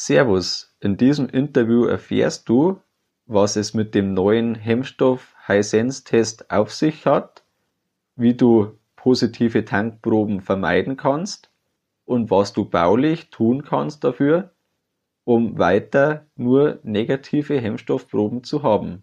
Servus, in diesem Interview erfährst du, was es mit dem neuen Hemmstoff Hisense-Test auf sich hat, wie du positive Tankproben vermeiden kannst und was du baulich tun kannst dafür, um weiter nur negative Hemmstoffproben zu haben.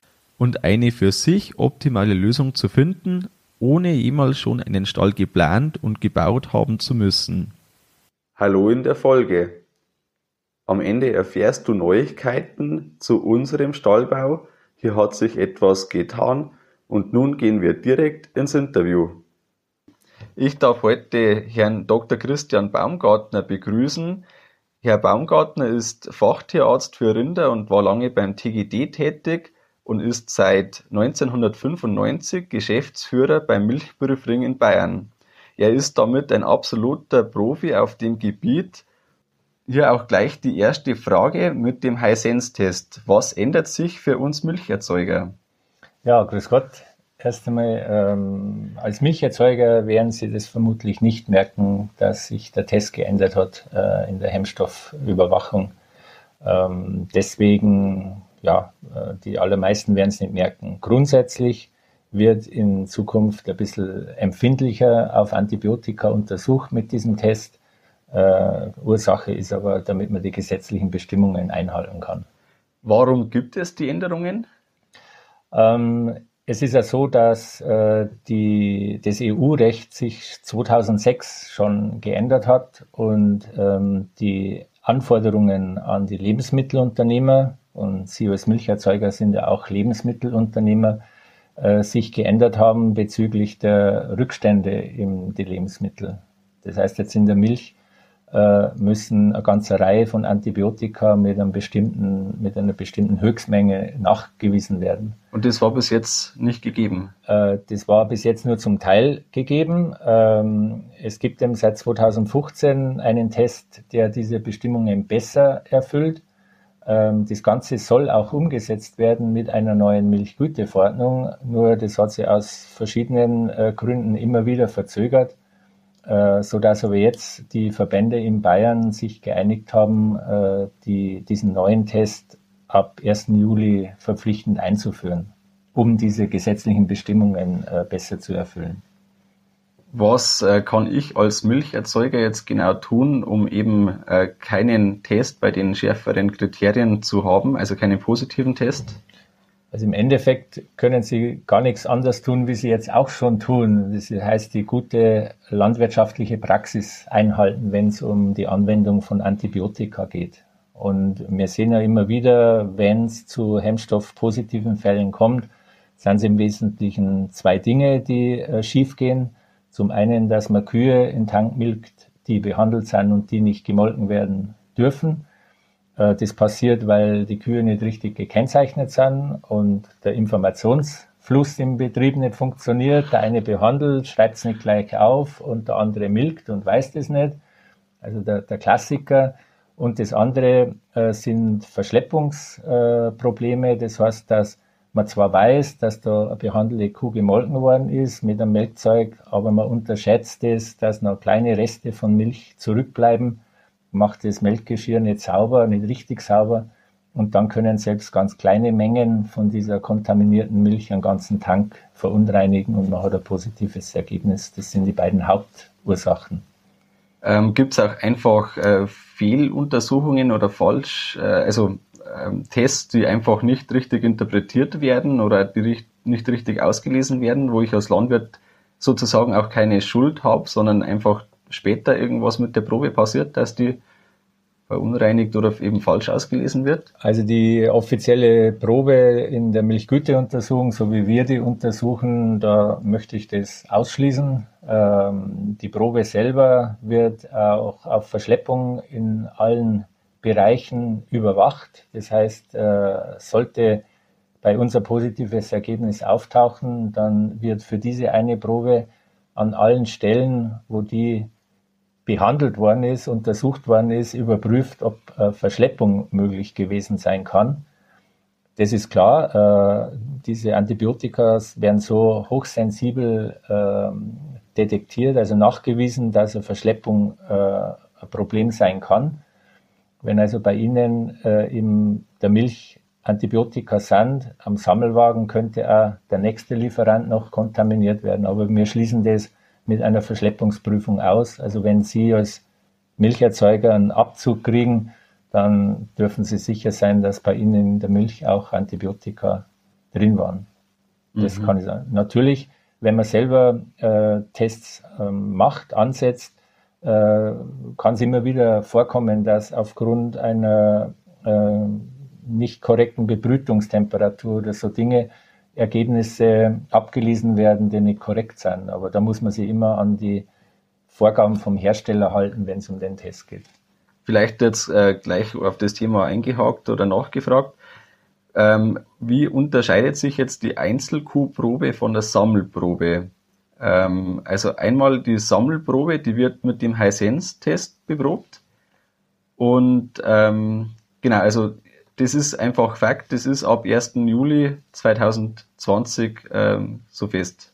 und eine für sich optimale Lösung zu finden, ohne jemals schon einen Stall geplant und gebaut haben zu müssen. Hallo in der Folge. Am Ende erfährst du Neuigkeiten zu unserem Stallbau. Hier hat sich etwas getan und nun gehen wir direkt ins Interview. Ich darf heute Herrn Dr. Christian Baumgartner begrüßen. Herr Baumgartner ist Fachtierarzt für Rinder und war lange beim TGD tätig und ist seit 1995 Geschäftsführer beim Milchprüfring in Bayern. Er ist damit ein absoluter Profi auf dem Gebiet. Hier auch gleich die erste Frage mit dem High-Sense-Test. Was ändert sich für uns Milcherzeuger? Ja, grüß Gott. Erst einmal, ähm, als Milcherzeuger werden Sie das vermutlich nicht merken, dass sich der Test geändert hat äh, in der Hemmstoffüberwachung. Ähm, deswegen ja, äh, die allermeisten werden es nicht merken. Grundsätzlich wird in Zukunft ein bisschen empfindlicher auf Antibiotika untersucht mit diesem Test. Äh, Ursache ist aber, damit man die gesetzlichen Bestimmungen einhalten kann. Warum gibt es die Änderungen? Ähm, es ist ja so, dass äh, die, das EU-Recht sich 2006 schon geändert hat und ähm, die Anforderungen an die Lebensmittelunternehmer und Sie als Milcherzeuger sind ja auch Lebensmittelunternehmer, äh, sich geändert haben bezüglich der Rückstände in die Lebensmittel. Das heißt, jetzt in der Milch äh, müssen eine ganze Reihe von Antibiotika mit, einem bestimmten, mit einer bestimmten Höchstmenge nachgewiesen werden. Und das war bis jetzt nicht gegeben? Äh, das war bis jetzt nur zum Teil gegeben. Ähm, es gibt eben seit 2015 einen Test, der diese Bestimmungen besser erfüllt. Ähm, das Ganze soll auch umgesetzt werden mit einer neuen Milchgüteverordnung, nur das hat sich aus verschiedenen äh, Gründen immer wieder verzögert, äh, sodass aber jetzt die Verbände in Bayern sich geeinigt haben, äh, die, diesen neuen Test ab 1. Juli verpflichtend einzuführen, um diese gesetzlichen Bestimmungen besser zu erfüllen. Was äh, kann ich als Milcherzeuger jetzt genau tun, um eben äh, keinen Test bei den schärferen Kriterien zu haben, also keinen positiven Test? Also im Endeffekt können Sie gar nichts anderes tun, wie Sie jetzt auch schon tun. Das heißt, die gute landwirtschaftliche Praxis einhalten, wenn es um die Anwendung von Antibiotika geht. Und wir sehen ja immer wieder, wenn es zu Hemmstoff-positiven Fällen kommt, sind es im Wesentlichen zwei Dinge, die äh, schiefgehen. Zum einen, dass man Kühe in Tank milkt, die behandelt sind und die nicht gemolken werden dürfen. Äh, das passiert, weil die Kühe nicht richtig gekennzeichnet sind und der Informationsfluss im Betrieb nicht funktioniert. Der eine behandelt, schreibt es nicht gleich auf und der andere milkt und weiß das nicht. Also der, der Klassiker. Und das andere äh, sind Verschleppungsprobleme. Äh, das heißt, dass man zwar weiß, dass da eine behandelte Kuh gemolken worden ist mit einem Melkzeug, aber man unterschätzt es, dass noch kleine Reste von Milch zurückbleiben, macht das Melkgeschirr nicht sauber, nicht richtig sauber und dann können selbst ganz kleine Mengen von dieser kontaminierten Milch einen ganzen Tank verunreinigen und man hat ein positives Ergebnis. Das sind die beiden Hauptursachen. Ähm, Gibt es auch einfach äh, Fehluntersuchungen oder falsch, äh, also ähm, Tests, die einfach nicht richtig interpretiert werden oder die nicht richtig ausgelesen werden, wo ich als Landwirt sozusagen auch keine Schuld habe, sondern einfach später irgendwas mit der Probe passiert, dass die verunreinigt oder eben falsch ausgelesen wird? Also die offizielle Probe in der Milchgüteuntersuchung, so wie wir die untersuchen, da möchte ich das ausschließen. Ähm, die Probe selber wird auch auf Verschleppung in allen Bereichen überwacht. Das heißt, äh, sollte bei uns ein positives Ergebnis auftauchen, dann wird für diese eine Probe an allen Stellen, wo die behandelt worden ist, untersucht worden ist, überprüft, ob äh, Verschleppung möglich gewesen sein kann. Das ist klar, äh, diese Antibiotika werden so hochsensibel äh, detektiert, also nachgewiesen, dass eine Verschleppung ein Problem sein kann. Wenn also bei Ihnen äh, in der Milch Antibiotika sind am Sammelwagen, könnte auch der nächste Lieferant noch kontaminiert werden. Aber wir schließen das mit einer Verschleppungsprüfung aus. Also wenn Sie als Milcherzeuger einen Abzug kriegen, dann dürfen Sie sicher sein, dass bei Ihnen in der Milch auch Antibiotika drin waren. Das mhm. kann ich sagen. Natürlich, wenn man selber äh, Tests ähm, macht, ansetzt, äh, kann es immer wieder vorkommen, dass aufgrund einer äh, nicht korrekten Bebrütungstemperatur oder so Dinge Ergebnisse abgelesen werden, die nicht korrekt sind. Aber da muss man sich immer an die Vorgaben vom Hersteller halten, wenn es um den Test geht. Vielleicht jetzt äh, gleich auf das Thema eingehakt oder nachgefragt. Ähm, wie unterscheidet sich jetzt die Einzelkuhprobe von der Sammelprobe? Ähm, also einmal die Sammelprobe, die wird mit dem High-Sense-Test beprobt. Und ähm, genau, also das ist einfach Fakt, das ist ab 1. Juli 2020 ähm, so fest.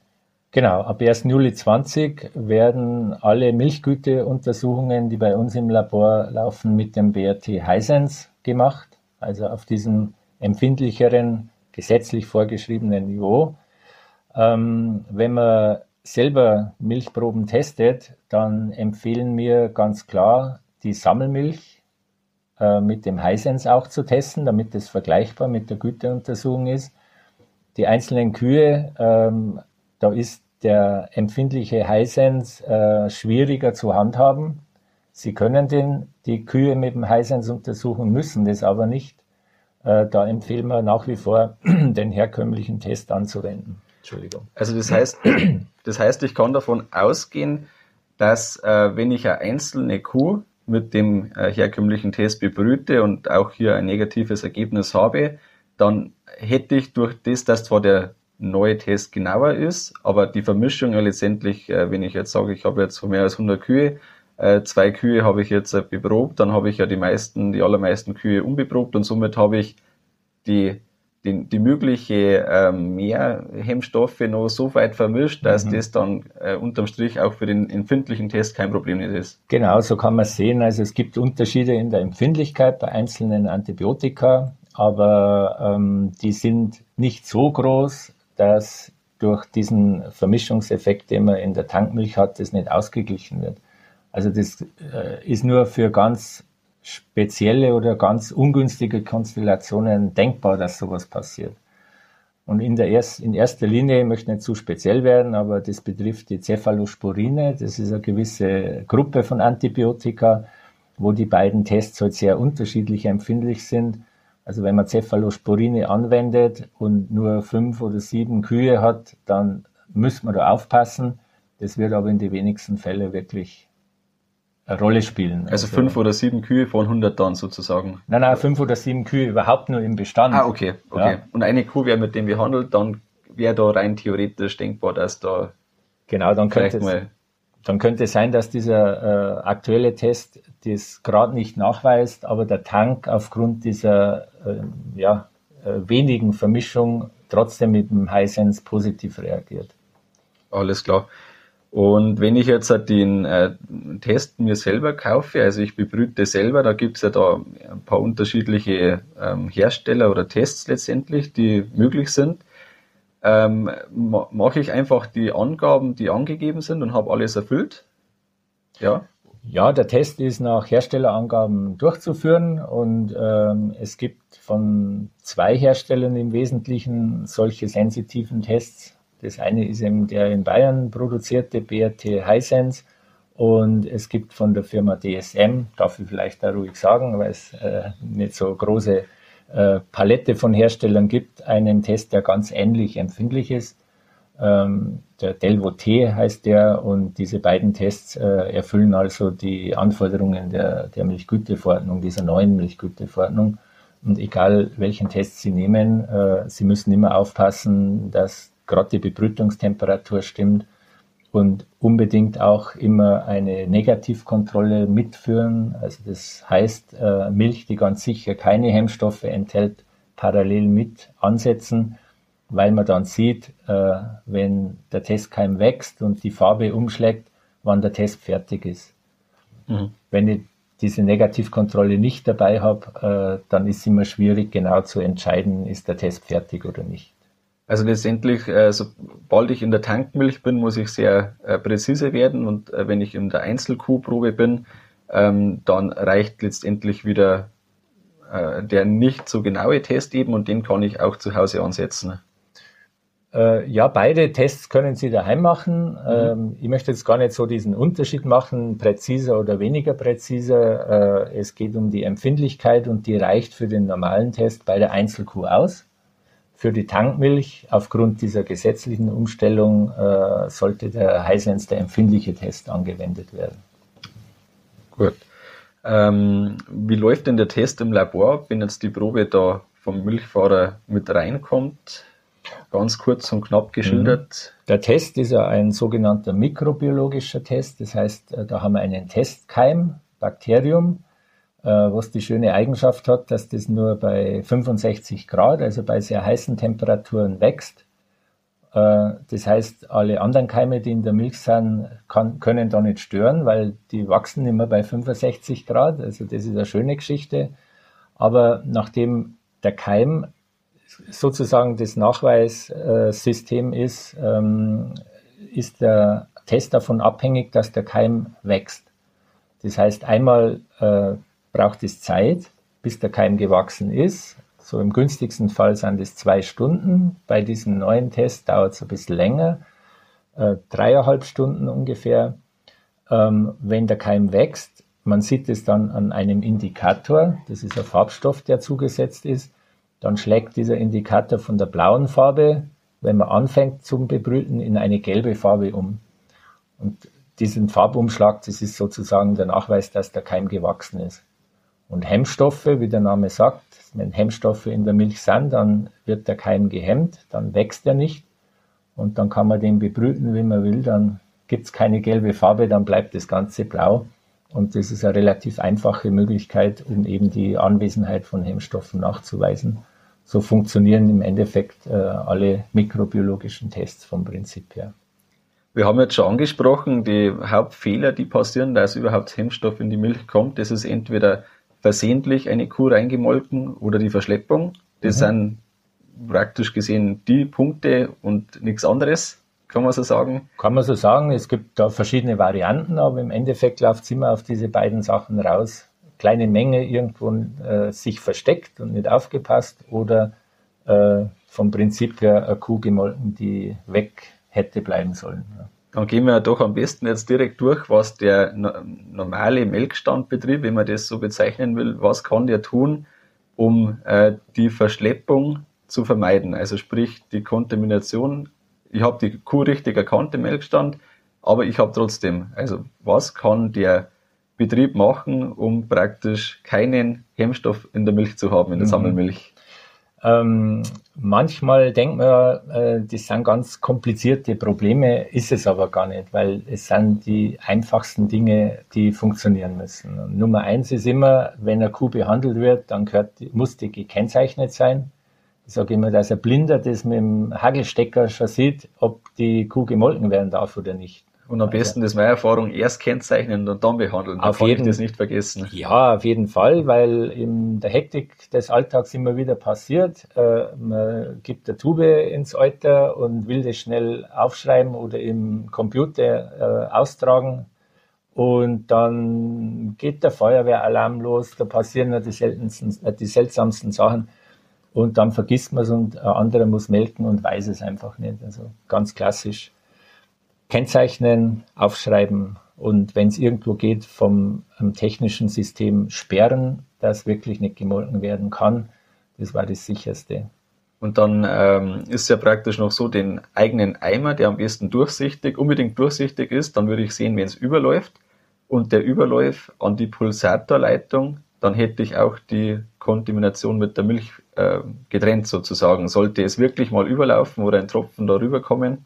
Genau, ab 1. Juli 20 werden alle Milchgüteuntersuchungen, die bei uns im Labor laufen, mit dem BRT Hisense gemacht, also auf diesem empfindlicheren, gesetzlich vorgeschriebenen Niveau. Ähm, wenn man selber Milchproben testet, dann empfehlen wir ganz klar die Sammelmilch äh, mit dem Hisense auch zu testen, damit es vergleichbar mit der Güteuntersuchung ist. Die einzelnen Kühe, ähm, da ist der empfindliche Hisense äh, schwieriger zu handhaben. Sie können den, die Kühe mit dem Hisense untersuchen, müssen das aber nicht. Äh, da empfehlen wir nach wie vor, den herkömmlichen Test anzuwenden. Entschuldigung. Also das heißt, das heißt, ich kann davon ausgehen, dass äh, wenn ich eine einzelne Kuh mit dem äh, herkömmlichen Test bebrüte und auch hier ein negatives Ergebnis habe, dann hätte ich durch das, dass zwar der neue Test genauer ist, aber die Vermischung ja letztendlich, äh, wenn ich jetzt sage, ich habe jetzt mehr als 100 Kühe, äh, zwei Kühe habe ich jetzt äh, beprobt, dann habe ich ja die meisten, die allermeisten Kühe unbeprobt und somit habe ich die die, die mögliche ähm, Mehrhemmstoffe noch so weit vermischt, dass mhm. das dann äh, unterm Strich auch für den empfindlichen Test kein Problem ist. Genau, so kann man sehen. Also es gibt Unterschiede in der Empfindlichkeit bei einzelnen Antibiotika, aber ähm, die sind nicht so groß, dass durch diesen Vermischungseffekt, den man in der Tankmilch hat, das nicht ausgeglichen wird. Also das äh, ist nur für ganz spezielle oder ganz ungünstige Konstellationen denkbar, dass sowas passiert. Und in, der erst, in erster Linie, ich möchte nicht zu speziell werden, aber das betrifft die Cephalosporine. Das ist eine gewisse Gruppe von Antibiotika, wo die beiden Tests halt sehr unterschiedlich empfindlich sind. Also wenn man Cephalosporine anwendet und nur fünf oder sieben Kühe hat, dann muss man da aufpassen. Das wird aber in den wenigsten Fällen wirklich eine Rolle spielen. Also, also, fünf oder sieben Kühe von 100 dann sozusagen? Nein, nein, fünf oder sieben Kühe überhaupt nur im Bestand. Ah, okay, okay. Ja. Und eine Kuh wäre, mit dem wir handeln, dann wäre da rein theoretisch denkbar, dass da genau, dann könnte es, dann könnte es sein, dass dieser äh, aktuelle Test das gerade nicht nachweist, aber der Tank aufgrund dieser äh, ja, äh, wenigen Vermischung trotzdem mit dem Hisense positiv reagiert. Alles klar. Und wenn ich jetzt den äh, Test mir selber kaufe, also ich bebrüte selber, da gibt es ja da ein paar unterschiedliche ähm, Hersteller oder Tests letztendlich, die möglich sind. Ähm, mache ich einfach die Angaben, die angegeben sind und habe alles erfüllt? Ja. Ja, der Test ist nach Herstellerangaben durchzuführen und ähm, es gibt von zwei Herstellern im Wesentlichen solche sensitiven Tests das eine ist eben der in Bayern produzierte BRT Hisense und es gibt von der Firma DSM, darf ich vielleicht da ruhig sagen, weil es äh, nicht so große äh, Palette von Herstellern gibt, einen Test, der ganz ähnlich empfindlich ist. Ähm, der Delvo T heißt der und diese beiden Tests äh, erfüllen also die Anforderungen der, der Milchgüteverordnung, dieser neuen Milchgüteverordnung. Und egal welchen Test Sie nehmen, äh, Sie müssen immer aufpassen, dass gerade die Bebrütungstemperatur stimmt und unbedingt auch immer eine Negativkontrolle mitführen. Also das heißt, äh, Milch, die ganz sicher keine Hemmstoffe enthält, parallel mit ansetzen, weil man dann sieht, äh, wenn der Testkeim wächst und die Farbe umschlägt, wann der Test fertig ist. Mhm. Wenn ich diese Negativkontrolle nicht dabei habe, äh, dann ist es immer schwierig, genau zu entscheiden, ist der Test fertig oder nicht. Also letztendlich, äh, sobald ich in der Tankmilch bin, muss ich sehr äh, präzise werden und äh, wenn ich in der Einzelkuhprobe bin, ähm, dann reicht letztendlich wieder der nicht so genaue Test eben und den kann ich auch zu Hause ansetzen. Ja, beide Tests können Sie daheim machen. Mhm. Ähm, ich möchte jetzt gar nicht so diesen Unterschied machen, präziser oder weniger präziser. Es geht um die Empfindlichkeit und die reicht für den normalen Test bei der Einzelkuh aus. Für die Tankmilch, aufgrund dieser gesetzlichen Umstellung, äh, sollte der Highsense, der empfindliche Test, angewendet werden. Gut. Ähm, wie läuft denn der Test im Labor, wenn jetzt die Probe da vom Milchfahrer mit reinkommt? Ganz kurz und knapp geschildert. Mhm. Der Test ist ja ein sogenannter mikrobiologischer Test. Das heißt, äh, da haben wir einen Testkeim, Bakterium, was die schöne Eigenschaft hat, dass das nur bei 65 Grad, also bei sehr heißen Temperaturen wächst. Äh, das heißt, alle anderen Keime, die in der Milch sind, kann, können da nicht stören, weil die wachsen immer bei 65 Grad. Also das ist eine schöne Geschichte. Aber nachdem der Keim sozusagen das Nachweissystem ist, ähm, ist der Test davon abhängig, dass der Keim wächst. Das heißt, einmal äh, braucht es Zeit, bis der Keim gewachsen ist. So im günstigsten Fall sind es zwei Stunden. Bei diesem neuen Test dauert es ein bisschen länger, äh, dreieinhalb Stunden ungefähr. Ähm, wenn der Keim wächst, man sieht es dann an einem Indikator, das ist ein Farbstoff, der zugesetzt ist, dann schlägt dieser Indikator von der blauen Farbe, wenn man anfängt zum Bebrüten, in eine gelbe Farbe um. Und diesen Farbumschlag, das ist sozusagen der Nachweis, dass der Keim gewachsen ist. Und Hemmstoffe, wie der Name sagt, wenn Hemmstoffe in der Milch sind, dann wird der Keim gehemmt, dann wächst er nicht und dann kann man den bebrüten, wie man will, dann gibt es keine gelbe Farbe, dann bleibt das Ganze blau. Und das ist eine relativ einfache Möglichkeit, um eben die Anwesenheit von Hemmstoffen nachzuweisen. So funktionieren im Endeffekt äh, alle mikrobiologischen Tests vom Prinzip her. Wir haben jetzt schon angesprochen, die Hauptfehler, die passieren, dass überhaupt Hemmstoff in die Milch kommt. Das ist entweder versehentlich eine Kuh reingemolken oder die Verschleppung. Das mhm. sind praktisch gesehen die Punkte und nichts anderes. Kann man so sagen? Kann man so sagen. Es gibt da verschiedene Varianten, aber im Endeffekt läuft es immer auf diese beiden Sachen raus. Kleine Menge irgendwo äh, sich versteckt und nicht aufgepasst oder äh, vom Prinzip her eine Kuh gemolken, die weg hätte bleiben sollen. Ja. Dann gehen wir doch am besten jetzt direkt durch, was der normale Melkstandbetrieb, wenn man das so bezeichnen will, was kann der tun, um äh, die Verschleppung zu vermeiden. Also sprich die Kontamination ich habe die Kuh richtig erkannt im Melkstand, aber ich habe trotzdem, also was kann der Betrieb machen, um praktisch keinen Hemmstoff in der Milch zu haben, in der mhm. Sammelmilch? Ähm, manchmal denkt man, äh, das sind ganz komplizierte Probleme, ist es aber gar nicht, weil es sind die einfachsten Dinge, die funktionieren müssen. Und Nummer eins ist immer, wenn eine Kuh behandelt wird, dann gehört, muss die gekennzeichnet sein. Ich sage immer, dass ein Blinder das mit dem Hagelstecker schon sieht, ob die Kuh gemolken werden darf oder nicht. Und am besten, das ist meine Erfahrung, erst kennzeichnen und dann behandeln. Auf jeden, ich das nicht vergessen. Ja, auf jeden Fall, weil in der Hektik des Alltags immer wieder passiert. Äh, man gibt eine Tube ins Alter und will das schnell aufschreiben oder im Computer äh, austragen. Und dann geht der Feuerwehralarm los, da passieren die, seltensten, äh, die seltsamsten Sachen. Und dann vergisst man es und ein anderer muss melken und weiß es einfach nicht. Also ganz klassisch. Kennzeichnen, aufschreiben und wenn es irgendwo geht, vom technischen System sperren, dass wirklich nicht gemolken werden kann. Das war das sicherste. Und dann ähm, ist ja praktisch noch so den eigenen Eimer, der am besten durchsichtig, unbedingt durchsichtig ist, dann würde ich sehen, wenn es überläuft und der überläuft an die Pulsatorleitung, dann hätte ich auch die Kontamination mit der Milch äh, getrennt sozusagen. Sollte es wirklich mal überlaufen oder ein Tropfen darüber kommen,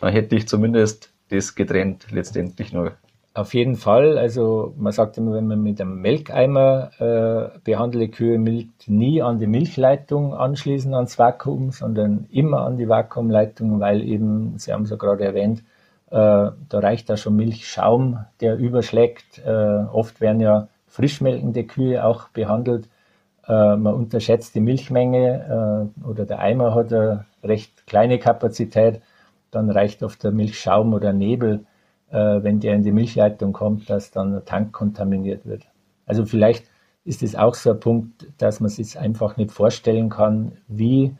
dann hätte ich zumindest das getrennt letztendlich nur. Auf jeden Fall. Also man sagt immer, wenn man mit einem Melkeimer äh, behandelte Kühe milkt, nie an die Milchleitung anschließen ans Vakuum, sondern immer an die Vakuumleitung, weil eben, Sie haben es ja gerade erwähnt, äh, da reicht da schon Milchschaum, der überschlägt. Äh, oft werden ja frischmelkende Kühe auch behandelt. Äh, man unterschätzt die Milchmenge äh, oder der Eimer hat eine recht kleine Kapazität. Dann reicht oft der Milchschaum oder Nebel äh, wenn der in die Milchleitung kommt, dass dann der Tank kontaminiert wird. Also vielleicht ist es auch so ein Punkt, dass man sich einfach nicht vorstellen kann, wie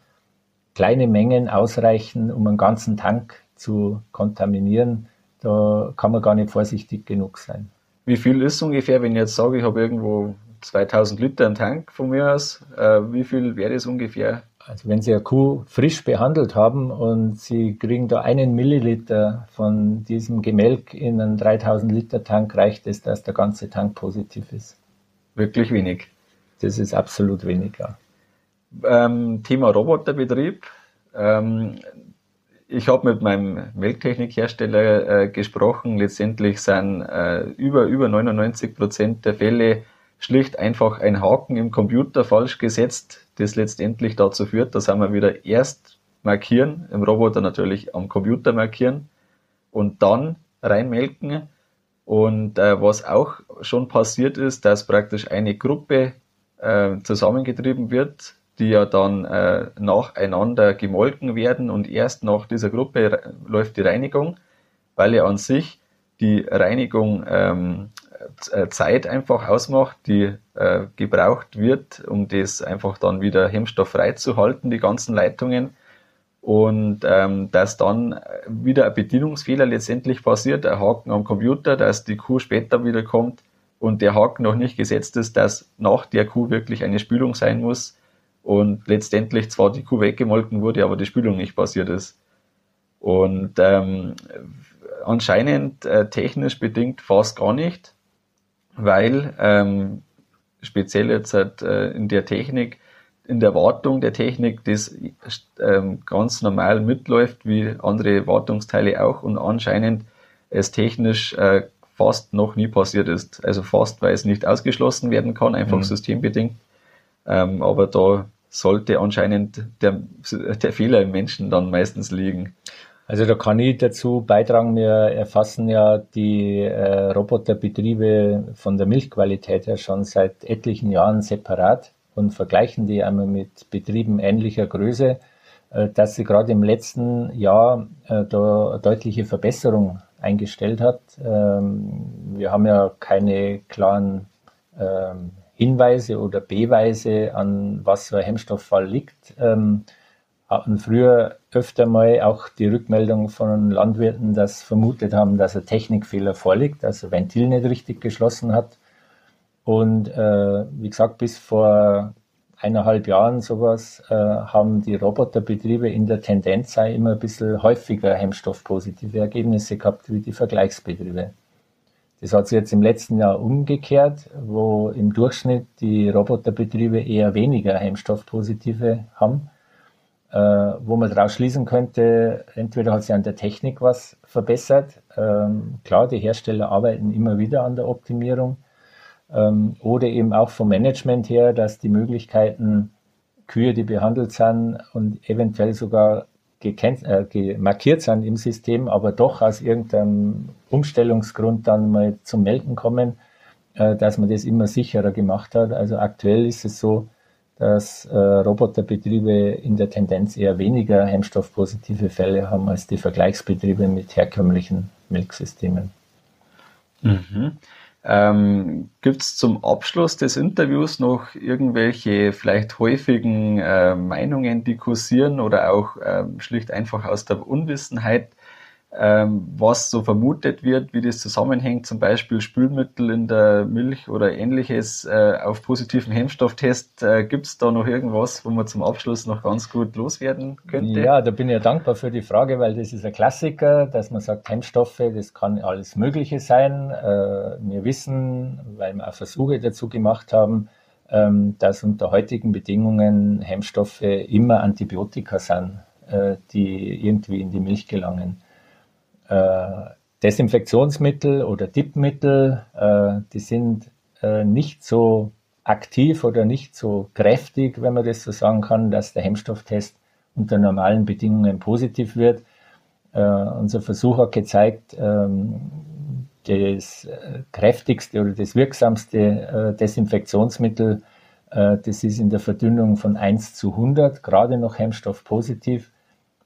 kleine Mengen ausreichen, um einen ganzen Tank zu kontaminieren. Da kann man gar nicht vorsichtig genug sein. Wie viel ist ungefähr, wenn ich jetzt sage, ich habe irgendwo 2000 Liter im Tank von mir aus, äh, wie viel wäre das ungefähr also wenn Sie eine Kuh frisch behandelt haben und Sie kriegen da einen Milliliter von diesem Gemelk in einen 3000 Liter Tank, reicht es, dass der ganze Tank positiv ist. Wirklich wenig. Das ist absolut weniger. Ähm, Thema Roboterbetrieb. Ähm, ich habe mit meinem Melktechnikhersteller äh, gesprochen. Letztendlich sind äh, über, über 99 Prozent der Fälle schlicht einfach ein Haken im Computer falsch gesetzt, das letztendlich dazu führt, dass wir wieder erst markieren, im Roboter natürlich am Computer markieren und dann reinmelken. Und äh, was auch schon passiert ist, dass praktisch eine Gruppe äh, zusammengetrieben wird, die ja dann äh, nacheinander gemolken werden und erst nach dieser Gruppe läuft die Reinigung, weil ja an sich die Reinigung ähm, äh, Zeit einfach ausmacht, die äh, gebraucht wird, um das einfach dann wieder hemmstofffrei zu halten, die ganzen Leitungen. Und ähm, dass dann wieder ein Bedienungsfehler letztendlich passiert, ein Haken am Computer, dass die Kuh später wieder kommt und der Haken noch nicht gesetzt ist, dass nach der Kuh wirklich eine Spülung sein muss und letztendlich zwar die Kuh weggemolken wurde, aber die Spülung nicht passiert ist. Und ähm, anscheinend äh, technisch bedingt fast gar nicht weil ähm, speziell jetzt halt, äh, in der Technik, in der Wartung der Technik, das ähm, ganz normal mitläuft, wie andere Wartungsteile auch und anscheinend es technisch äh, fast noch nie passiert ist. Also fast, weil es nicht ausgeschlossen werden kann, einfach mhm. systembedingt. Ähm, aber da sollte anscheinend der, der Fehler im Menschen dann meistens liegen. Also da kann ich dazu beitragen, wir erfassen ja die äh, Roboterbetriebe von der Milchqualität her schon seit etlichen Jahren separat und vergleichen die einmal mit Betrieben ähnlicher Größe, äh, dass sie gerade im letzten Jahr äh, da deutliche Verbesserung eingestellt hat. Ähm, wir haben ja keine klaren ähm, Hinweise oder Beweise, an was so ein Hemmstofffall liegt. Ähm, hatten früher öfter mal auch die Rückmeldung von Landwirten, dass vermutet haben, dass ein Technikfehler vorliegt, also Ventil nicht richtig geschlossen hat. Und äh, wie gesagt, bis vor eineinhalb Jahren sowas äh, haben die Roboterbetriebe in der Tendenz immer ein bisschen häufiger hemmstoffpositive Ergebnisse gehabt wie die Vergleichsbetriebe. Das hat sich jetzt im letzten Jahr umgekehrt, wo im Durchschnitt die Roboterbetriebe eher weniger Hemmstoffpositive haben äh, wo man daraus schließen könnte, entweder hat sich an der Technik was verbessert. Ähm, klar, die Hersteller arbeiten immer wieder an der Optimierung. Ähm, oder eben auch vom Management her, dass die Möglichkeiten, Kühe, die behandelt sind und eventuell sogar äh, markiert sind im System, aber doch aus irgendeinem Umstellungsgrund dann mal zum Melken kommen, äh, dass man das immer sicherer gemacht hat. Also aktuell ist es so, dass äh, Roboterbetriebe in der Tendenz eher weniger hemmstoffpositive Fälle haben als die Vergleichsbetriebe mit herkömmlichen Milchsystemen. Mhm. Ähm, Gibt es zum Abschluss des Interviews noch irgendwelche vielleicht häufigen äh, Meinungen, die kursieren oder auch äh, schlicht einfach aus der Unwissenheit ähm, was so vermutet wird, wie das zusammenhängt, zum Beispiel Spülmittel in der Milch oder ähnliches äh, auf positiven Hemmstofftest. Äh, Gibt es da noch irgendwas, wo man zum Abschluss noch ganz gut loswerden könnte? Ja, da bin ich ja dankbar für die Frage, weil das ist ein Klassiker, dass man sagt, Hemmstoffe, das kann alles Mögliche sein. Äh, wir wissen, weil wir auch Versuche dazu gemacht haben, ähm, dass unter heutigen Bedingungen Hemmstoffe immer Antibiotika sind, äh, die irgendwie in die Milch gelangen Desinfektionsmittel oder Tippmittel, äh, die sind äh, nicht so aktiv oder nicht so kräftig, wenn man das so sagen kann, dass der Hemmstofftest unter normalen Bedingungen positiv wird. Äh, unser Versuch hat gezeigt, ähm, das äh, kräftigste oder das wirksamste äh, Desinfektionsmittel, äh, das ist in der Verdünnung von 1 zu 100, gerade noch Hemmstoff positiv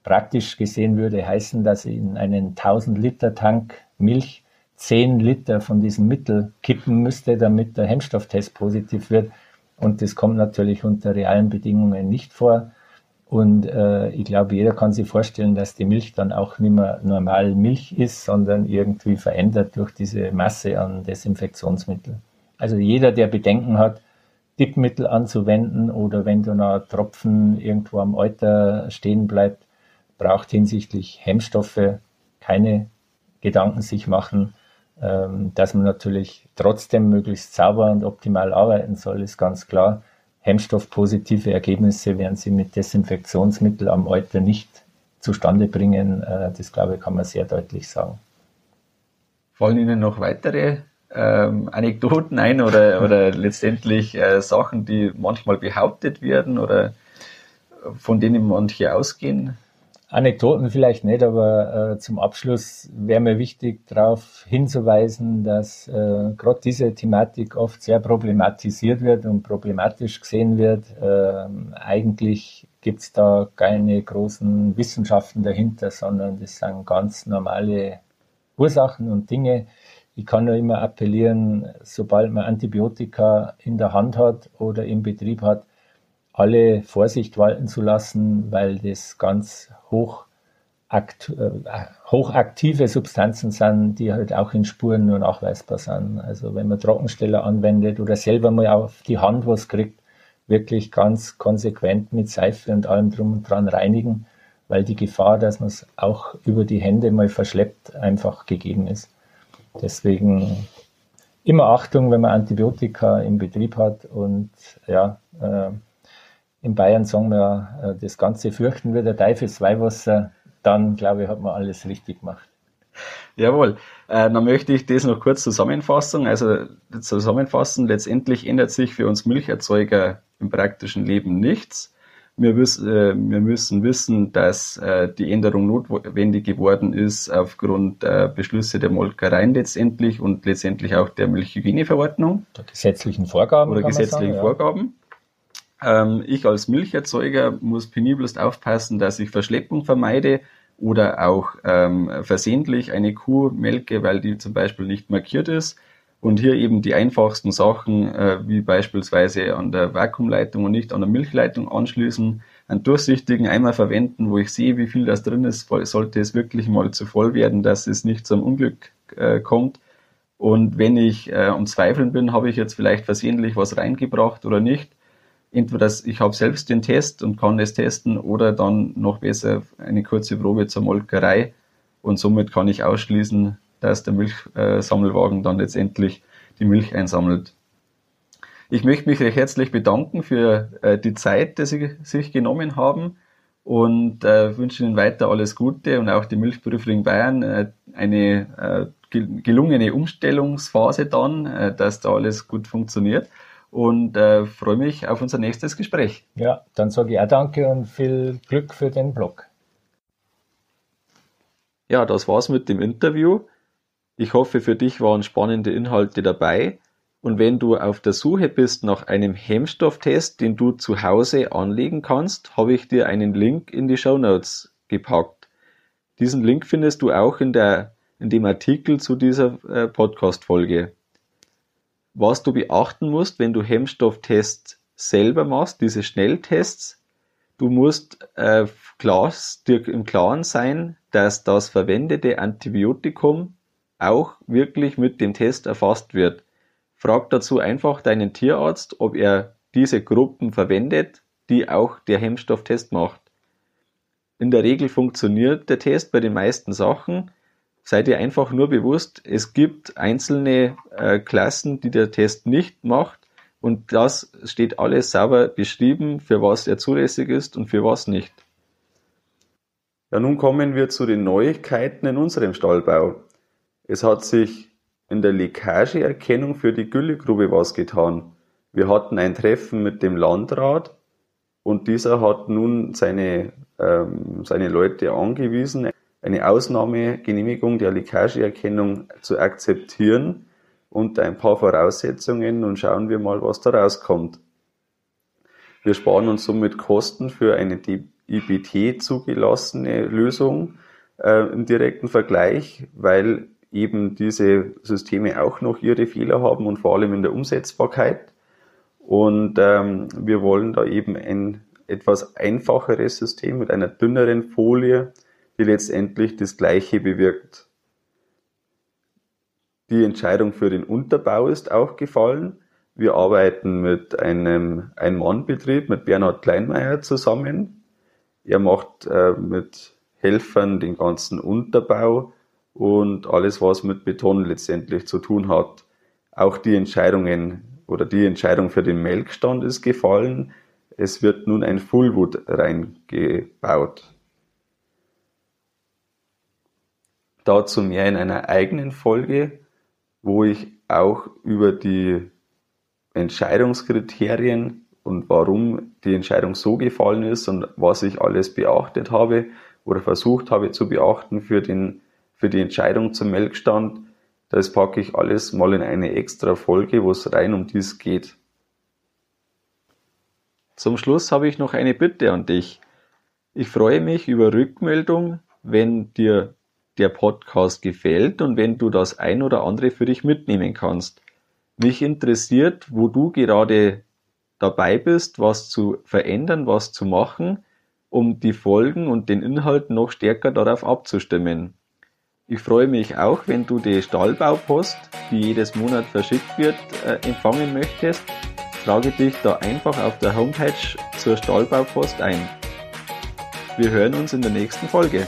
praktisch gesehen würde heißen, dass in einen 1000 Liter Tank Milch 10 Liter von diesem Mittel kippen müsste, damit der Hemmstofftest positiv wird. Und das kommt natürlich unter realen Bedingungen nicht vor. Und äh, ich glaube, jeder kann sich vorstellen, dass die Milch dann auch nicht mehr normal Milch ist, sondern irgendwie verändert durch diese Masse an Desinfektionsmittel. Also jeder, der Bedenken hat, Tippmittel anzuwenden oder wenn da noch Tropfen irgendwo am Euter stehen bleibt, braucht hinsichtlich Hemmstoffe keine Gedanken sich machen. Ähm, dass man natürlich trotzdem möglichst sauber und optimal arbeiten soll, ist ganz klar. Hemmstoffpositive Ergebnisse werden Sie mit Desinfektionsmittel am Euter nicht zustande bringen. Äh, das, glaube ich, kann man sehr deutlich sagen. Fallen Ihnen noch weitere ähm, Anekdoten ein oder, oder letztendlich äh, Sachen, die manchmal behauptet werden oder von denen manche ausgehen? Anekdoten vielleicht nicht, aber äh, zum Abschluss wäre mir wichtig, darauf hinzuweisen, dass äh, gerade diese Thematik oft sehr problematisiert wird und problematisch gesehen wird. Äh, eigentlich gibt es da keine großen Wissenschaften dahinter, sondern das sind ganz normale Ursachen und Dinge. Ich kann nur immer appellieren, sobald man Antibiotika in der Hand hat oder im Betrieb hat, alle Vorsicht walten zu lassen, weil das ganz hoch akt, äh, hochaktive Substanzen sind, die halt auch in Spuren nur nachweisbar sind. Also wenn man Trockensteller anwendet oder selber mal auf die Hand was kriegt, wirklich ganz konsequent mit Seife und allem drum und dran reinigen, weil die Gefahr, dass man es auch über die Hände mal verschleppt, einfach gegeben ist. Deswegen immer Achtung, wenn man Antibiotika im Betrieb hat und ja, äh, in Bayern sagen wir, äh, das Ganze fürchten wir der Teufelsweihwasser, dann glaube ich, hat man alles richtig gemacht. Jawohl. Äh, dann möchte ich das noch kurz zusammenfassen. Also zusammenfassen, letztendlich ändert sich für uns Milcherzeuger im praktischen Leben nichts. Wir, wiss, äh, wir müssen wissen, dass äh, die Änderung notwendig geworden ist aufgrund der Beschlüsse der Molkereien letztendlich und letztendlich auch der Milchhygieneverordnung. Der gesetzlichen Vorgaben. Oder gesetzlichen sagen, Vorgaben. Ähm, ich als Milcherzeuger muss penibelst aufpassen, dass ich Verschleppung vermeide oder auch ähm, versehentlich eine Kuh melke, weil die zum Beispiel nicht markiert ist. Und hier eben die einfachsten Sachen, äh, wie beispielsweise an der Vakuumleitung und nicht an der Milchleitung anschließen, einen durchsichtigen Eimer verwenden, wo ich sehe, wie viel das drin ist, sollte es wirklich mal zu voll werden, dass es nicht zum Unglück äh, kommt. Und wenn ich äh, um Zweifeln bin, habe ich jetzt vielleicht versehentlich was reingebracht oder nicht, entweder ich habe selbst den Test und kann es testen oder dann noch besser eine kurze Probe zur Molkerei und somit kann ich ausschließen, dass der Milchsammelwagen dann letztendlich die Milch einsammelt. Ich möchte mich recht herzlich bedanken für äh, die Zeit, die Sie sich genommen haben und äh, wünsche Ihnen weiter alles Gute und auch die Milchprüferin Bayern äh, eine gelungene Umstellungsphase dann, dass da alles gut funktioniert und äh, freue mich auf unser nächstes Gespräch. Ja, dann sage ich auch danke und viel Glück für den Blog. Ja, das war's mit dem Interview. Ich hoffe, für dich waren spannende Inhalte dabei. Und wenn du auf der Suche bist nach einem Hemmstofftest, den du zu Hause anlegen kannst, habe ich dir einen Link in die Show Notes gepackt. Diesen Link findest du auch in, der, in dem Artikel zu dieser äh, Podcast-Folge was du beachten musst, wenn du Hemmstofftests selber machst, diese Schnelltests, du musst äh, klar, dir im Klaren sein, dass das verwendete Antibiotikum auch wirklich mit dem Test erfasst wird. Frag dazu einfach deinen Tierarzt, ob er diese Gruppen verwendet, die auch der Hemmstofftest macht. In der Regel funktioniert der Test bei den meisten Sachen. Seid ihr einfach nur bewusst, es gibt einzelne äh, Klassen, die der Test nicht macht und das steht alles sauber beschrieben, für was er zulässig ist und für was nicht. Ja, nun kommen wir zu den Neuigkeiten in unserem Stallbau. Es hat sich in der Leckageerkennung für die Güllegrube was getan. Wir hatten ein Treffen mit dem Landrat und dieser hat nun seine, ähm, seine Leute angewiesen, eine Ausnahmegenehmigung der Leckageerkennung zu akzeptieren unter ein paar Voraussetzungen und schauen wir mal, was da rauskommt. Wir sparen uns somit Kosten für eine IBT zugelassene Lösung äh, im direkten Vergleich, weil eben diese Systeme auch noch ihre Fehler haben und vor allem in der Umsetzbarkeit. Und ähm, wir wollen da eben ein etwas einfacheres System mit einer dünneren Folie, die letztendlich das Gleiche bewirkt. Die Entscheidung für den Unterbau ist auch gefallen. Wir arbeiten mit einem Ein-Mann-Betrieb, mit Bernhard Kleinmeier zusammen. Er macht äh, mit Helfern den ganzen Unterbau und alles, was mit Beton letztendlich zu tun hat. Auch die Entscheidungen oder die Entscheidung für den Melkstand ist gefallen. Es wird nun ein Fullwood reingebaut. Dazu mehr in einer eigenen Folge, wo ich auch über die Entscheidungskriterien und warum die Entscheidung so gefallen ist und was ich alles beachtet habe oder versucht habe zu beachten für den für die Entscheidung zum Melkstand, das packe ich alles mal in eine extra Folge, wo es rein um dies geht. Zum Schluss habe ich noch eine Bitte an dich. Ich freue mich über Rückmeldung, wenn dir der Podcast gefällt und wenn du das ein oder andere für dich mitnehmen kannst. Mich interessiert, wo du gerade dabei bist, was zu verändern, was zu machen, um die Folgen und den Inhalt noch stärker darauf abzustimmen. Ich freue mich auch, wenn du die Stallbaupost, die jedes Monat verschickt wird, äh, empfangen möchtest. Trage dich da einfach auf der Homepage zur Stallbaupost ein. Wir hören uns in der nächsten Folge.